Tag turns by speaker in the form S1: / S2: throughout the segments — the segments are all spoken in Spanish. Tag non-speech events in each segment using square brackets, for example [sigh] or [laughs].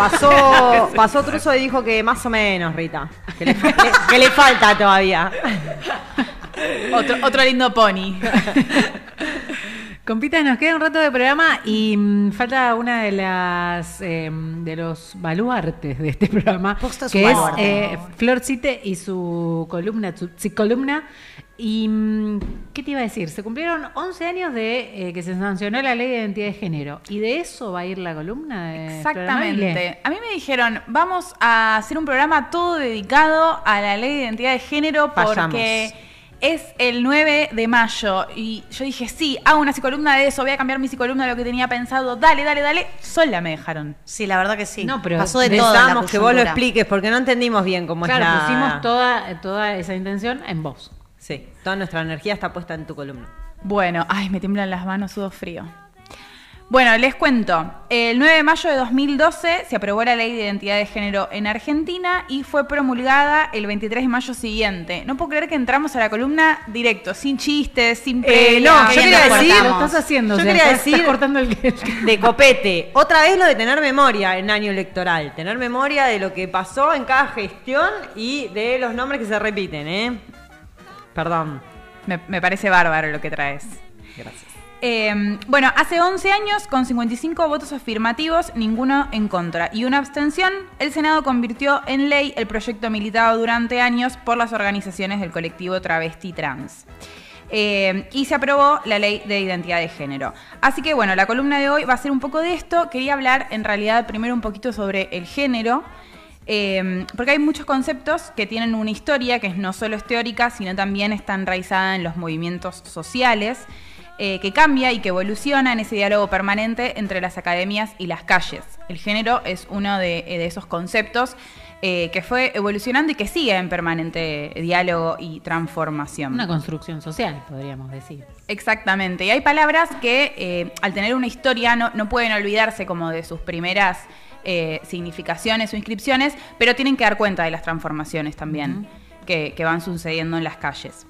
S1: Pasó, pasó Truso y dijo que más o menos, Rita. Que le, le falta todavía.
S2: Otro, otro lindo pony.
S3: Compitas, nos queda un rato de programa y mm, falta una de las em, de los baluartes de este [laughs] programa,
S4: Postas
S3: que es eh, Flor Cite y su columna, su columna. Y mm, ¿qué te iba a decir? Se cumplieron 11 años de eh, que se sancionó la ley de identidad de género. ¿Y de eso va a ir la columna de?
S2: Exactamente. A mí me dijeron, vamos a hacer un programa todo dedicado a la ley de identidad de género porque. Es el 9 de mayo. Y yo dije, sí, hago una psicolumna de eso, voy a cambiar mi psicolumna de lo que tenía pensado. Dale, dale, dale. Sola me dejaron.
S4: Sí, la verdad que sí.
S3: No, pero
S4: Pasó de todo. en la
S1: Necesitamos que vos lo expliques porque no entendimos bien cómo
S3: Claro,
S1: es la...
S3: pusimos toda, toda esa intención en vos.
S1: Sí, toda nuestra energía está puesta en tu columna.
S2: Bueno, ay, me tiemblan las manos, sudo frío. Bueno, les cuento. El 9 de mayo de 2012 se aprobó la ley de identidad de género en Argentina y fue promulgada el 23 de mayo siguiente. No puedo creer que entramos a la columna directo, sin chistes, sin
S1: Eh, no, yo quería decir...
S3: Lo estás haciendo,
S1: Yo
S3: o sea,
S1: quería
S3: estás- estás
S1: decir-
S3: cortando el
S1: De copete. Otra vez lo de tener memoria en año electoral. Tener memoria de lo que pasó en cada gestión y de los nombres que se repiten, ¿eh? Perdón.
S2: Me, me parece bárbaro lo que traes.
S1: Gracias.
S2: Eh, bueno, hace 11 años, con 55 votos afirmativos, ninguno en contra y una abstención, el Senado convirtió en ley el proyecto militado durante años por las organizaciones del colectivo travesti trans. Eh, y se aprobó la ley de identidad de género. Así que bueno, la columna de hoy va a ser un poco de esto. Quería hablar en realidad primero un poquito sobre el género. Eh, porque hay muchos conceptos que tienen una historia que no solo es teórica, sino también está enraizada en los movimientos sociales, eh, que cambia y que evoluciona en ese diálogo permanente entre las academias y las calles. El género es uno de, de esos conceptos eh, que fue evolucionando y que sigue en permanente diálogo y transformación.
S3: Una construcción social, podríamos decir.
S2: Exactamente. Y hay palabras que eh, al tener una historia no, no pueden olvidarse como de sus primeras eh, significaciones o inscripciones, pero tienen que dar cuenta de las transformaciones también que, que van sucediendo en las calles.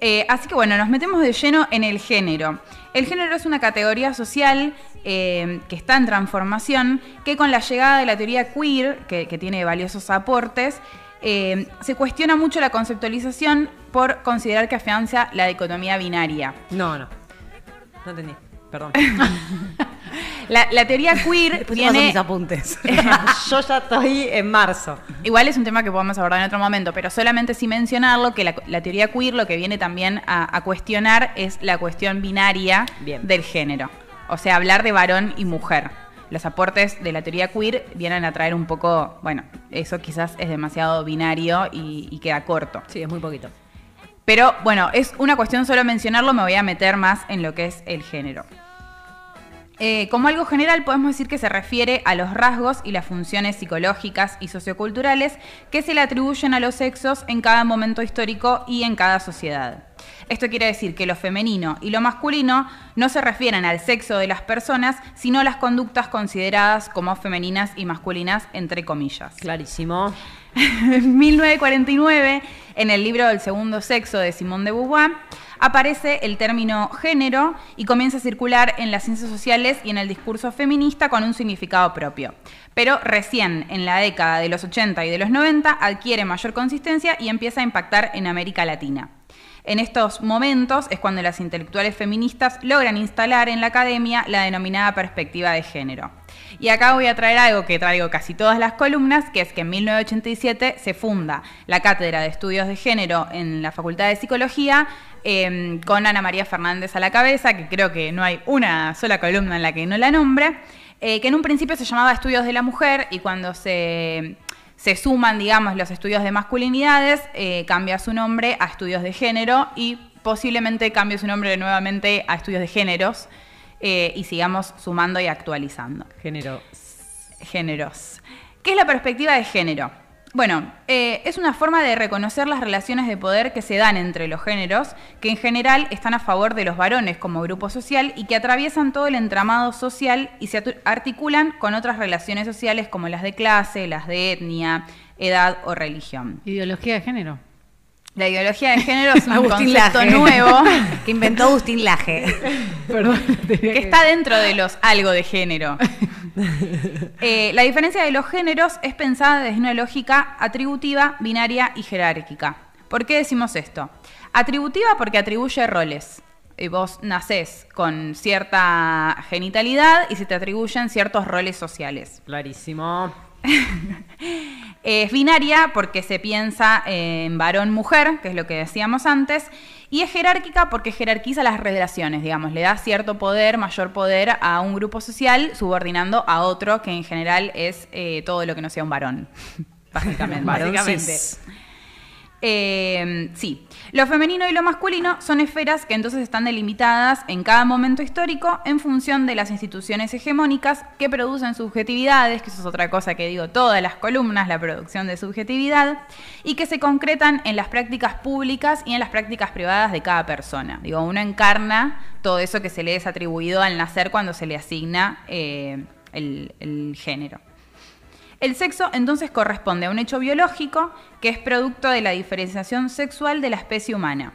S2: Eh, así que bueno, nos metemos de lleno en el género. El género es una categoría social eh, que está en transformación, que con la llegada de la teoría queer, que, tiene valiosos aportes, eh, se cuestiona mucho la conceptualización por considerar que afianza la dicotomía binaria.
S1: No, no. No entendí. Perdón. [laughs]
S2: La, la teoría queer
S4: Después mis apuntes. [laughs]
S1: Yo ya estoy en marzo.
S2: Igual es un tema que podemos abordar en otro momento, pero solamente sin mencionarlo, que la, la teoría queer lo que viene también a, a cuestionar es la cuestión binaria
S1: Bien.
S2: del género. O sea, hablar de varón y mujer. Los aportes de la teoría queer vienen a traer un poco, bueno, eso quizás es demasiado binario y, y queda corto.
S1: Sí, es muy poquito.
S2: Pero bueno, es una cuestión solo mencionarlo, me voy a meter más en lo que es el género. Eh, como algo general, podemos decir que se refiere a los rasgos y las funciones psicológicas y socioculturales que se le atribuyen a los sexos en cada momento histórico y en cada sociedad. Esto quiere decir que lo femenino y lo masculino no se refieren al sexo de las personas, sino a las conductas consideradas como femeninas y masculinas, entre comillas.
S1: Clarísimo. [laughs]
S2: En 1949, en el libro del segundo sexo de Simone de Beauvoir, aparece el término género y comienza a circular en las ciencias sociales y en el discurso feminista con un significado propio. Pero recién en la década de los 80 y de los 90 adquiere mayor consistencia y empieza a impactar en América Latina. En estos momentos es cuando las intelectuales feministas logran instalar en la academia la denominada perspectiva de género. Y acá voy a traer algo que traigo casi todas las columnas, que es que en 1987 se funda la Cátedra de Estudios de Género en la Facultad de Psicología eh, con Ana María Fernández a la cabeza, que creo que no hay una sola columna en la que no la nombre, eh, que en un principio se llamaba Estudios de la Mujer y cuando se se suman, digamos, los estudios de masculinidades, eh, cambia su nombre a estudios de género y posiblemente cambie su nombre nuevamente a estudios de géneros eh, y sigamos sumando y actualizando.
S1: Género.
S2: Géneros. ¿Qué es la perspectiva de género? Bueno, eh, es una forma de reconocer las relaciones de poder que se dan entre los géneros, que en general están a favor de los varones como grupo social y que atraviesan todo el entramado social y se articulan con otras relaciones sociales como las de clase, las de etnia, edad o religión.
S3: Ideología de género.
S2: La ideología de género es un
S4: Agustín
S2: concepto
S4: Laje.
S2: nuevo [laughs]
S4: que inventó Agustín Laje.
S3: Perdón. tenía
S2: que está dentro de los algo de género. [laughs] Eh, la diferencia de los géneros es pensada desde una lógica atributiva, binaria y jerárquica. ¿Por qué decimos esto? Atributiva porque atribuye roles. Y vos nacés con cierta genitalidad y se te atribuyen ciertos roles sociales.
S1: Clarísimo. [laughs]
S2: Es binaria porque se piensa en varón-mujer, que es lo que decíamos antes, y es jerárquica porque jerarquiza las relaciones, digamos, le da cierto poder, mayor poder a un grupo social, subordinando a otro, que en general es eh, todo lo que no sea un varón, [laughs] básicamente.
S1: Varón
S2: básicamente. Eh, sí, lo femenino y lo masculino son esferas que entonces están delimitadas en cada momento histórico en función de las instituciones hegemónicas que producen subjetividades, que eso es otra cosa que digo todas las columnas, la producción de subjetividad, y que se concretan en las prácticas públicas y en las prácticas privadas de cada persona. Digo, uno encarna todo eso que se le es atribuido al nacer cuando se le asigna eh, el género. El sexo entonces corresponde a un hecho biológico que es producto de la diferenciación sexual de la especie humana.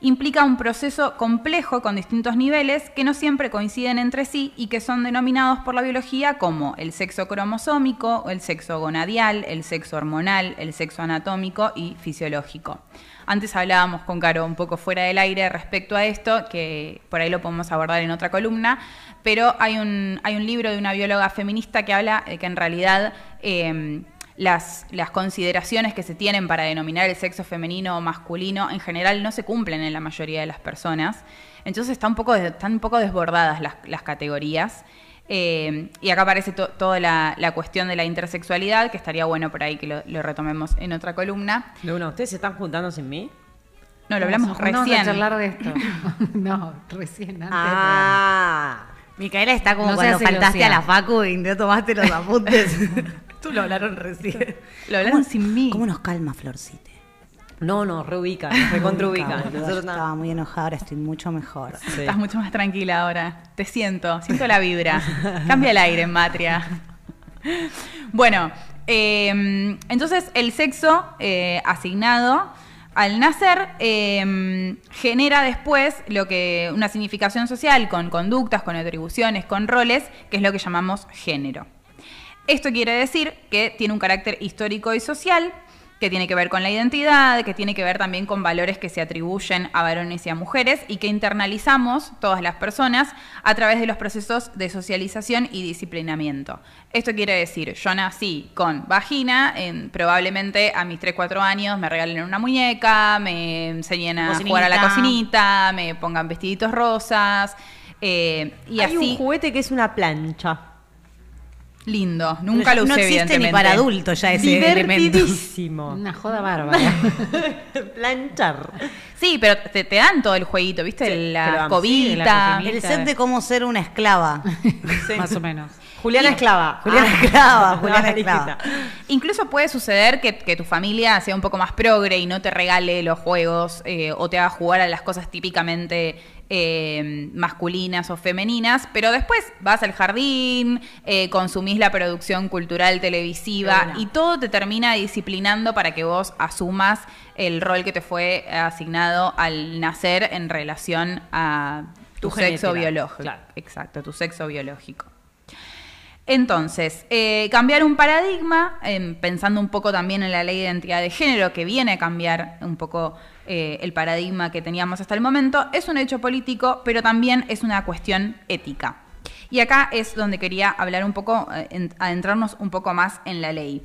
S2: Implica un proceso complejo con distintos niveles que no siempre coinciden entre sí y que son denominados por la biología como el sexo cromosómico, el sexo gonadial, el sexo hormonal, el sexo anatómico y fisiológico. Antes hablábamos con Caro un poco fuera del aire respecto a esto, que por ahí lo podemos abordar en otra columna, pero hay un, hay un libro de una bióloga feminista que habla de que en realidad eh, las, las consideraciones que se tienen para denominar el sexo femenino o masculino en general no se cumplen en la mayoría de las personas. Entonces está un poco de- están un poco desbordadas las, las categorías. Eh, y acá aparece to- toda la, la cuestión de la intersexualidad, que estaría bueno por ahí que lo, lo retomemos en otra columna.
S1: De una, ¿ustedes se están juntando sin mí?
S2: No, lo hablamos recién.
S3: a charlar de esto. [laughs] no, recién, antes.
S1: Ah.
S4: Micaela está como
S3: No
S4: cuando faltaste a la facu y no tomaste los apuntes. [laughs] [laughs] Tú lo hablaron recién.
S2: Lo hablaron sin mí.
S4: ¿Cómo nos calma, Florcita?
S1: No, no, reubica, nos recontraubica.
S4: Yo estaba muy enojada, ahora estoy mucho mejor.
S1: Sí.
S2: Estás mucho más tranquila ahora. Te siento, siento la vibra. [laughs] Cambia el aire, Matria. Bueno, eh, entonces el sexo eh, asignado al nacer eh, genera después lo que una significación social con conductas, con atribuciones, con roles, que es lo que llamamos género. Esto quiere decir que tiene un carácter histórico y social, que tiene que ver con la identidad, que tiene que ver también con valores que se atribuyen a varones y a mujeres y que internalizamos todas las personas a través de los procesos de socialización y disciplinamiento. Esto quiere decir, yo nací con vagina, en- probablemente a mis 3-4 años me regalen una muñeca, me enseñen a jugar a la
S4: Cocinita.
S2: cocinita, me pongan vestiditos rosas. eh, y
S1: Hay
S2: así,
S1: un juguete que es una plancha.
S2: Lindo. Nunca lo usé,
S4: No existe ni para adultos ya ese elemento.
S1: Divertidísimo.
S3: Una joda bárbara. [laughs]
S1: Planchar.
S2: Sí, pero te, te dan todo el jueguito, ¿viste?
S1: Sí,
S2: la cobita.
S3: Sí.
S4: El set de cómo ser una esclava. [laughs]
S3: Más o menos.
S1: Juliana Esclava. [laughs]
S4: Juliana
S1: Ah.
S4: Esclava, Juliana Esclava.
S2: Incluso puede suceder que, que tu familia sea un poco más progre y no te regale los juegos eh, o te haga jugar a las cosas típicamente eh, masculinas o femeninas, pero después vas al jardín, eh, consumís la producción cultural televisiva y todo te termina disciplinando para que vos asumas el rol que te fue asignado al nacer en relación a tu,
S1: Tu
S2: sexo biológico.
S1: claro.
S2: Exacto, tu sexo biológico. Entonces, eh, cambiar un paradigma, em, pensando un poco también en la ley de identidad de género, que viene a cambiar un poco eh, el paradigma que teníamos hasta el momento, es un hecho político, pero también es una cuestión ética. Y acá es donde quería hablar un poco, eh, en- adentrarnos un poco más en la ley.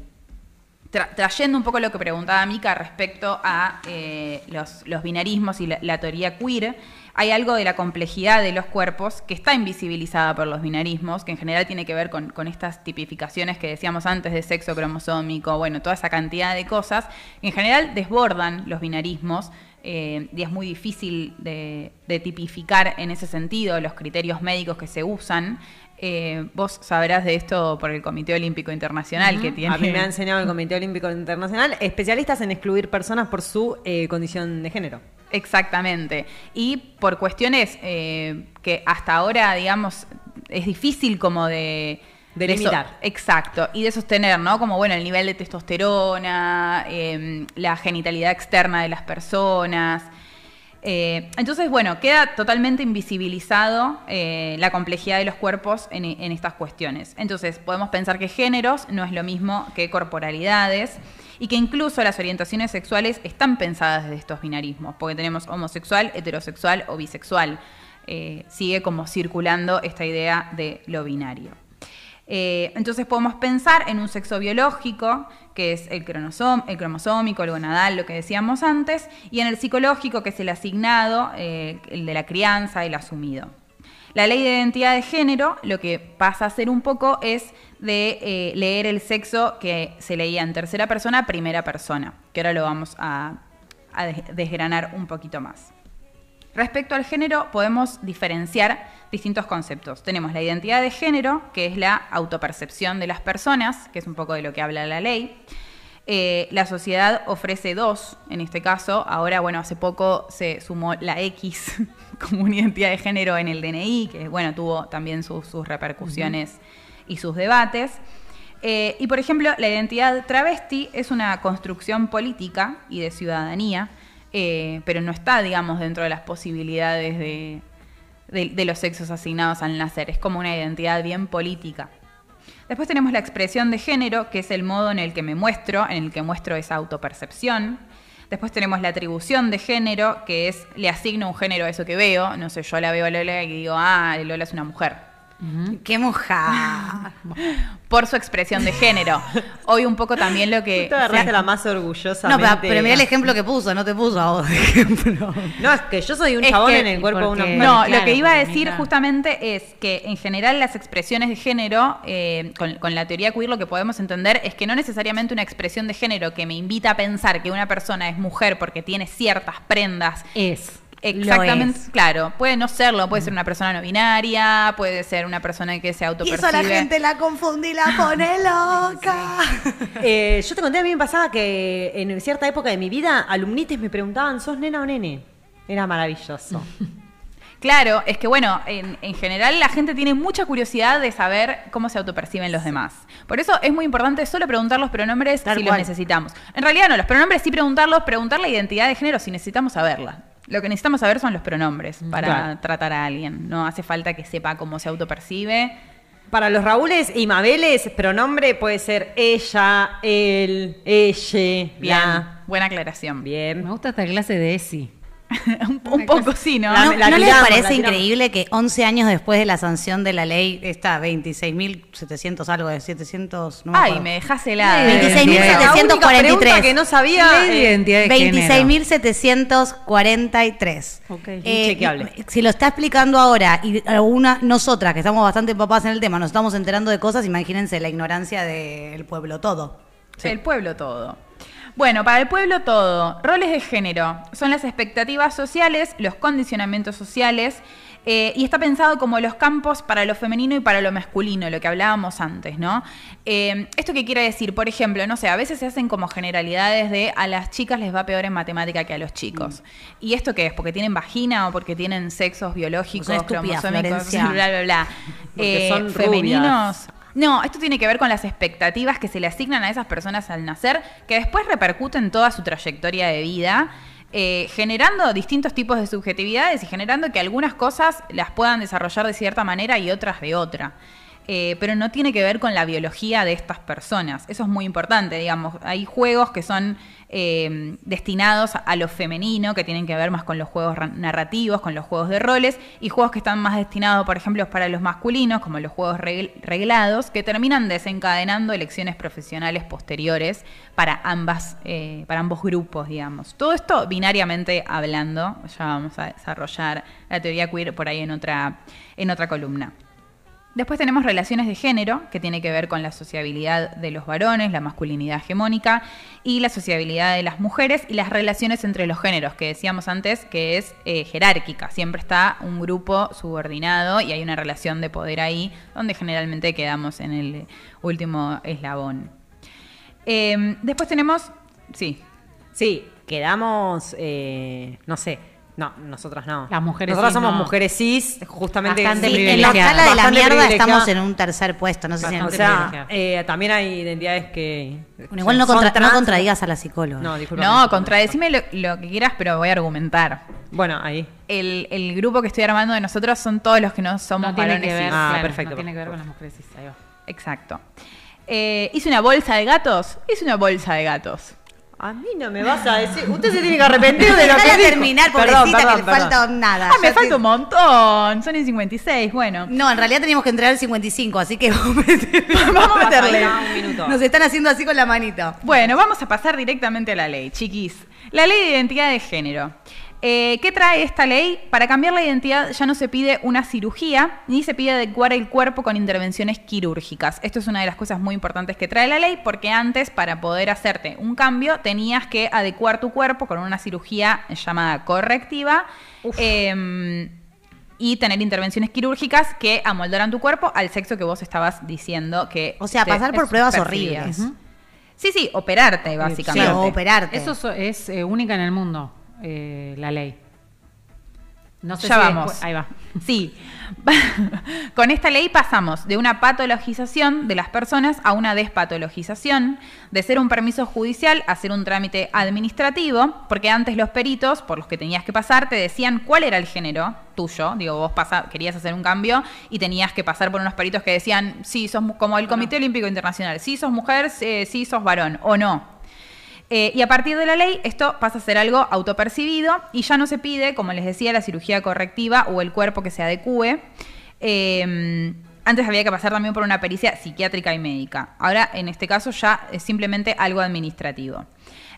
S2: Tra- trayendo un poco lo que preguntaba Mica respecto a eh, los, binarismos y la, teoría queer, hay algo de la complejidad de los cuerpos que está invisibilizada por los binarismos, que en general tiene que ver con, estas tipificaciones que decíamos antes de sexo cromosómico, bueno, toda esa cantidad de cosas, que en general desbordan los binarismos. eh, y es muy difícil de tipificar en ese sentido los criterios médicos que se usan. Eh, vos sabrás de esto por el Comité Olímpico Internacional que tiene.
S1: A mí me ha enseñado el Comité Olímpico Internacional, especialistas en excluir personas por su eh, condición de género.
S2: Exactamente. Y por cuestiones eh, que hasta ahora, digamos, es difícil como de...
S1: Limitar.
S2: exacto. Y de sostener, ¿no? Como, bueno, el nivel de testosterona, eh, la genitalidad externa de las personas. Eh, entonces, bueno, queda totalmente invisibilizado eh, la complejidad de los cuerpos en, estas cuestiones. Entonces, podemos pensar que géneros no es lo mismo que corporalidades y que incluso las orientaciones sexuales están pensadas desde estos binarismos, porque tenemos homosexual, heterosexual o bisexual. Eh, sigue como circulando esta idea de lo binario. Eh, entonces podemos pensar en un sexo biológico, que es el, cromosom- el cromosómico, el gonadal, lo que decíamos antes, y en el psicológico, que es el asignado, eh, el de la crianza, el asumido. La ley de identidad de género lo que pasa a ser un poco es de eh, leer el sexo que se leía en tercera persona, primera persona, que ahora lo vamos a, a des- desgranar un poquito más. Respecto al género, podemos diferenciar distintos conceptos. Tenemos la identidad de género, que es la autopercepción de las personas, que es un poco de lo que habla la ley. Eh, la sociedad ofrece dos, en este caso. Ahora, bueno, hace poco se sumó la X [laughs] como una identidad de género en el DNI, que, bueno, tuvo también sus, sus repercusiones y sus debates. Eh, y, por ejemplo, la identidad travesti es una construcción política y de ciudadanía, eh, pero no está, digamos, dentro de las posibilidades de, los sexos asignados al nacer. Es como una identidad bien política. Después tenemos la expresión de género, que es el modo en el que me muestro, en el que muestro esa autopercepción. Después tenemos la atribución de género, que es le asigno un género a eso que veo. No sé, yo la veo a Lola y digo, ah, Lola es una mujer.
S4: ¡Qué moja! [laughs]
S2: Por su expresión de género. Hoy un poco también lo que...
S1: Tú agarraste
S2: se-
S1: la más orgullosa.
S4: No, pero, pero mirá el ejemplo que puso, no te puso a vos [laughs] de ejemplo.
S1: No, es que yo soy un
S2: Es
S1: chabón
S2: que-
S1: en el cuerpo de una mujer.
S2: No,
S3: Claro,
S2: lo que iba a decir justamente es que en general las expresiones de género, eh, con, con la teoría queer lo que podemos entender es que no necesariamente una expresión de género que me invita a pensar que una persona es mujer porque tiene ciertas prendas.
S3: Es.
S2: Exactamente,
S4: es.
S2: claro, puede no serlo, puede ser una persona no binaria, puede ser una persona que se
S4: Y
S2: autopercibe.
S4: eso la gente la confunde y la pone [laughs] loca. [laughs]
S1: Eh, yo te conté, a mí me pasaba que en cierta época de mi vida, alumnites me preguntaban, ¿sos nena o nene? Era maravilloso. [laughs]
S2: Claro, es que bueno, en, en general la gente tiene mucha curiosidad de saber cómo se autoperciben los demás. Por eso es muy importante solo preguntar los pronombres
S4: Tal
S2: si
S4: cual.
S2: los necesitamos. En realidad no, los pronombres sí preguntarlos, preguntar la identidad de género si necesitamos saberla. Lo que necesitamos saber son los pronombres para
S1: Claro.
S2: tratar a alguien. No hace falta que sepa cómo se autopercibe.
S1: Para los Raúles y Mabeles, pronombre puede ser ella, él, ella,
S2: Bien,
S1: la.
S2: buena aclaración.
S3: Me
S1: Bien.
S3: gusta esta clase de ESI. [laughs]
S2: un, un poco sí, ¿no?
S1: La-
S4: ¿No,
S1: la
S4: ¿no les
S1: tiramos,
S4: parece increíble que 11 años después de la sanción de la ley, esta 26.700 algo de 700, no
S2: Ay, me dejas helada.
S3: Ley de
S4: 26.743.
S1: La única pregunta que no sabía.
S3: Ley de
S1: eh.
S4: 26.743.
S1: Ok,
S4: Eh, si lo está explicando ahora y alguna, nosotras que estamos bastante empapadas en el tema, nos estamos enterando de cosas, imagínense la ignorancia del pueblo todo.
S2: El pueblo todo. Bueno, para el pueblo todo, roles de género son las expectativas sociales, los condicionamientos sociales, eh, y está pensado como los campos para lo femenino y para lo masculino, lo que hablábamos antes, ¿no? Eh, ¿Esto qué quiere decir? Por ejemplo, no sé, a veces se hacen como generalidades de a las chicas les va peor en matemática que a los chicos. ¿Y esto qué es? ¿Porque tienen vagina o porque tienen sexos biológicos, cromosómicos, [laughs] bla, bla, bla?
S1: Porque
S2: Eh,
S1: son rubias.
S2: femeninos. No, esto tiene que ver con las expectativas que se le asignan a esas personas al nacer, que después repercuten toda su trayectoria de vida, eh, generando distintos tipos de subjetividades y generando que algunas cosas las puedan desarrollar de cierta manera y otras de otra. Eh, pero no tiene que ver con la biología de estas personas. Eso es muy importante, digamos. Hay juegos que son eh, destinados a lo femenino, que tienen que ver más con los juegos ra- narrativos, con los juegos de roles, y juegos que están más destinados, por ejemplo, para los masculinos, como los juegos regl- reglados, que terminan desencadenando elecciones profesionales posteriores para ambas, eh, para ambos grupos, digamos. Todo esto binariamente hablando, ya vamos a desarrollar la teoría queer por ahí en otra, en otra columna. Después tenemos relaciones de género, que tiene que ver con la sociabilidad de los varones, la masculinidad hegemónica, y la sociabilidad de las mujeres y las relaciones entre los géneros, que decíamos antes que es eh, jerárquica. Siempre está un grupo subordinado y hay una relación de poder ahí, donde generalmente quedamos en el último eslabón. Eh, después tenemos. Sí.
S1: Sí, quedamos, eh, no sé, No, nosotras no.
S3: Las mujeres
S1: Nosotras
S3: cis,
S1: somos
S3: no.
S1: mujeres cis, justamente.
S3: Bastante
S4: Sí, en la escala de la mierda estamos en un tercer puesto. No sé si en
S1: O sea, eh, también hay identidades que.
S4: Bueno, igual no, contra- no contradigas a la psicóloga.
S1: No, disculpa.
S2: No, contradecime lo, lo que quieras, pero voy a argumentar.
S1: Bueno, ahí.
S2: El, el grupo que estoy armando de nosotros son todos los que no somos
S3: No tiene
S2: varones
S3: que ver,
S2: cis.
S1: Ah,
S3: claro,
S1: perfecto,
S3: no tiene que ver con las mujeres cis, ahí va.
S2: Exacto. Eh, ¿Hice una bolsa de gatos? Hice una bolsa de gatos.
S1: A mí no me vas a decir. Usted se tiene que arrepentir de [laughs] lo que dijo.
S4: terminar, pobrecita,
S1: perdón,
S4: que le
S1: perdón.
S4: falta nada.
S2: Ah, me falta
S4: te-
S2: un montón. Son en 56, bueno.
S4: No, en realidad teníamos que entrar al 55, así que [laughs] [laughs] vamos a
S2: meterle.
S1: Falta un minuto.
S4: Nos están haciendo así con la manito.
S2: Bueno, vamos a pasar directamente a la ley, chiquis. La ley de identidad de género. Eh, ¿Qué trae esta ley? Para cambiar la identidad ya no se pide una cirugía ni se pide adecuar el cuerpo con intervenciones quirúrgicas. Esto es una de las cosas muy importantes que trae la ley porque antes para poder hacerte un cambio tenías que adecuar tu cuerpo con una cirugía llamada correctiva. eh, y tener intervenciones quirúrgicas que amoldaran tu cuerpo al sexo que vos estabas diciendo que...
S4: O sea, pasar por pruebas
S2: percibías.
S4: horribles.
S2: Sí, sí, operarte,
S4: Sí,
S2: básicamente.
S4: o operarte.
S3: Eso so- es eh, única en el mundo, eh, la ley. No sé
S2: ya
S3: si
S2: vamos.
S3: después- ahí va.
S2: Sí. [laughs] Con esta ley pasamos de una patologización de las personas a una despatologización, de ser un permiso judicial a ser un trámite administrativo, porque antes los peritos, por los que tenías que pasar, te decían cuál era el género tuyo. Digo, vos pasa- querías hacer un cambio y tenías que pasar por unos peritos que decían, sí, sos como el Comité Olímpico Internacional, sí sos mujer, eh, sí sos varón o no. Eh, y a partir de la ley, esto pasa a ser algo autopercibido y ya no se pide, como les decía, la cirugía correctiva o el cuerpo que se adecue. Eh, antes había que pasar también por una pericia psiquiátrica y médica. Ahora, en este caso, ya es simplemente algo administrativo.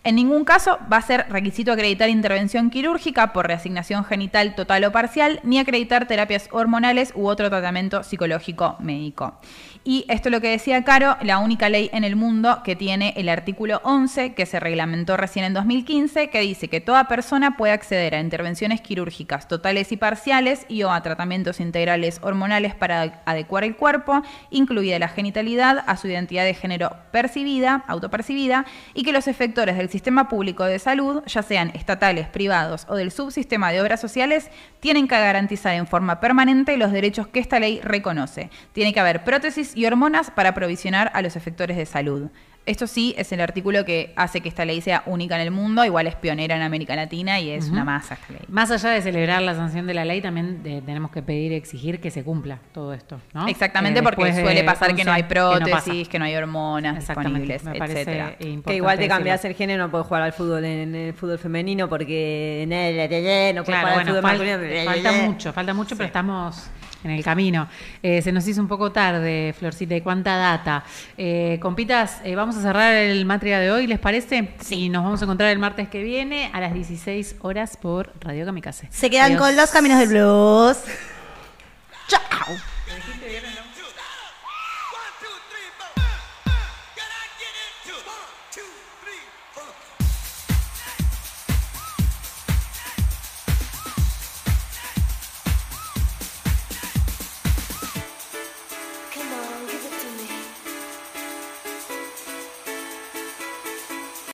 S2: En ningún caso va a ser requisito acreditar intervención quirúrgica por reasignación genital total o parcial, ni acreditar terapias hormonales u otro tratamiento psicológico médico. Y esto es lo que decía Caro, la única ley en el mundo que tiene el artículo 11, que se reglamentó recién en 2015, que dice que toda persona puede acceder a intervenciones quirúrgicas totales y parciales y o a tratamientos integrales hormonales para adecuar el cuerpo, incluida la genitalidad, a su identidad de género percibida, autopercibida, y que los efectores del sistema público de salud, ya sean estatales, privados o del subsistema de obras sociales, tienen que garantizar en forma permanente los derechos que esta ley reconoce. Tiene que haber prótesis y hormonas para provisionar a los efectores de salud. Esto sí es el artículo que hace que esta ley sea única en el mundo, igual es pionera en América Latina y es una masa esta ley.
S3: Más allá de celebrar la sanción de la ley, también eh, tenemos que pedir y exigir que se cumpla todo esto, ¿no?
S2: Exactamente,
S3: Eh,
S2: porque suele pasar que no hay
S3: 11, que no pasa.
S2: prótesis, que no, hay hormonas disponibles,
S3: me
S2: etcétera.
S1: Que igual te cambias el género, no puedes jugar al fútbol en el fútbol femenino porque en el no puedes
S3: Claro,
S1: jugar al fútbol
S3: fal-
S1: masculino.
S3: falta mucho, falta mucho, pero estamos en el camino. Eh, se nos hizo un poco tarde, Florcita, y cuánta data. Eh, compitas, eh, vamos a cerrar el Matria de hoy, ¿les parece? Sí. nos vamos a encontrar el martes que viene a las 16 horas por Radio Kamikaze.
S4: Se quedan
S3: Adiós.
S4: con los caminos del blues. [laughs] Chao.